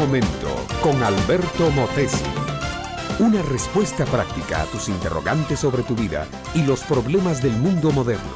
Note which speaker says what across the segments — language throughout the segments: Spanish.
Speaker 1: momento con Alberto Motesi. Una respuesta práctica a tus interrogantes sobre tu vida y los problemas del mundo moderno.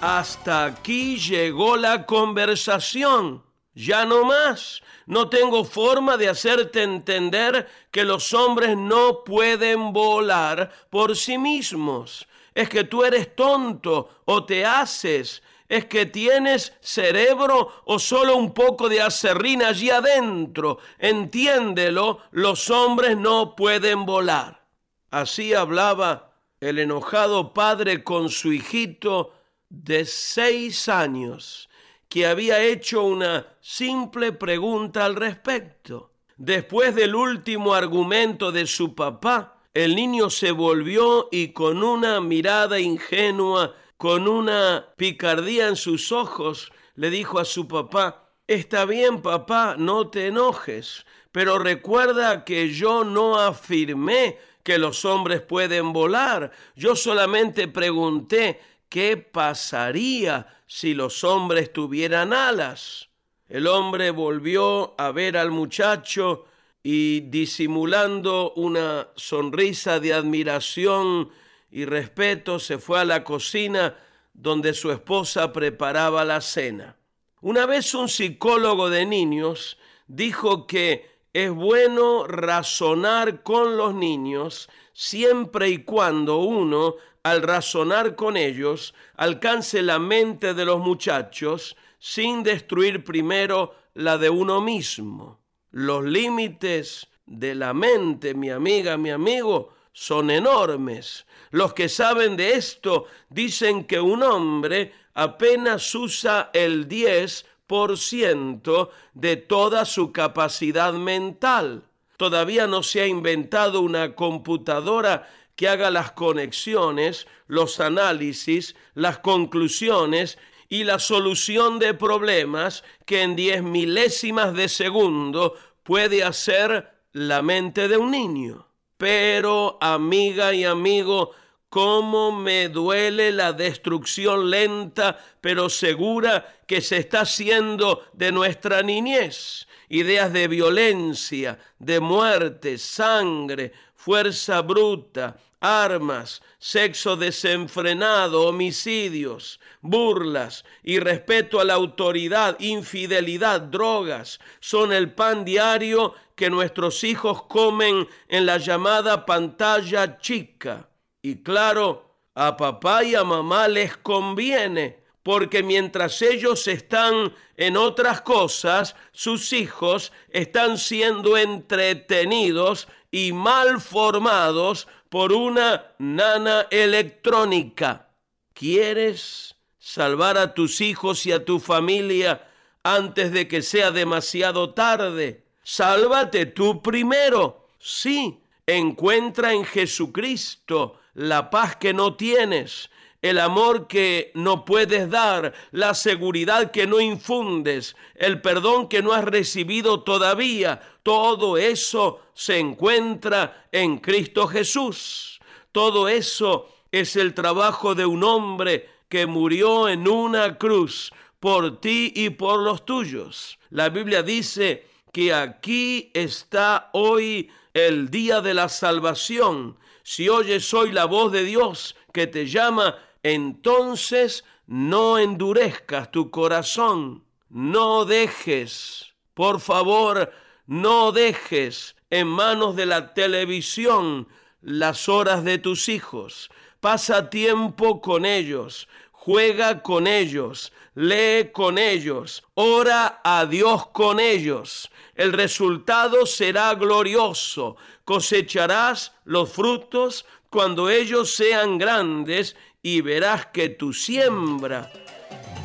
Speaker 2: Hasta aquí llegó la conversación. Ya no más. No tengo forma de hacerte entender que los hombres no pueden volar por sí mismos. Es que tú eres tonto o te haces. Es que tienes cerebro o solo un poco de acerrín allí adentro. Entiéndelo, los hombres no pueden volar. Así hablaba el enojado padre con su hijito de seis años que había hecho una simple pregunta al respecto. Después del último argumento de su papá, el niño se volvió y con una mirada ingenua, con una picardía en sus ojos, le dijo a su papá, Está bien, papá, no te enojes, pero recuerda que yo no afirmé que los hombres pueden volar. Yo solamente pregunté qué pasaría si los hombres tuvieran alas. El hombre volvió a ver al muchacho y disimulando una sonrisa de admiración y respeto se fue a la cocina donde su esposa preparaba la cena. Una vez un psicólogo de niños dijo que es bueno razonar con los niños siempre y cuando uno al razonar con ellos, alcance la mente de los muchachos sin destruir primero la de uno mismo. Los límites de la mente, mi amiga, mi amigo, son enormes. Los que saben de esto dicen que un hombre apenas usa el 10% de toda su capacidad mental. Todavía no se ha inventado una computadora que haga las conexiones, los análisis, las conclusiones y la solución de problemas que en diez milésimas de segundo puede hacer la mente de un niño. Pero, amiga y amigo, cómo me duele la destrucción lenta pero segura que se está haciendo de nuestra niñez. Ideas de violencia, de muerte, sangre, fuerza bruta, armas, sexo desenfrenado, homicidios, burlas, irrespeto a la autoridad, infidelidad, drogas, son el pan diario que nuestros hijos comen en la llamada pantalla chica. Y claro, a papá y a mamá les conviene, porque mientras ellos están en otras cosas, sus hijos están siendo entretenidos y mal formados por una nana electrónica. ¿Quieres salvar a tus hijos y a tu familia antes de que sea demasiado tarde? Sálvate tú primero. Sí, encuentra en Jesucristo la paz que no tienes, el amor que no puedes dar, la seguridad que no infundes, el perdón que no has recibido todavía, todo eso se encuentra en Cristo Jesús. Todo eso es el trabajo de un hombre que murió en una cruz por ti y por los tuyos. La Biblia dice que aquí está hoy el día de la salvación. Si oyes hoy la voz de Dios que te llama, entonces no endurezcas tu corazón, no dejes, por favor, no dejes en manos de la televisión las horas de tus hijos. Pasa tiempo con ellos, juega con ellos, lee con ellos, ora a Dios con ellos. El resultado será glorioso. Cosecharás los frutos cuando ellos sean grandes y verás que tu siembra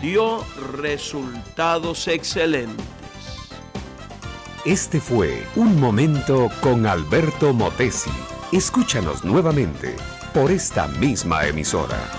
Speaker 2: dio resultados excelentes.
Speaker 1: Este fue Un Momento con Alberto Motesi. Escúchanos nuevamente por esta misma emisora.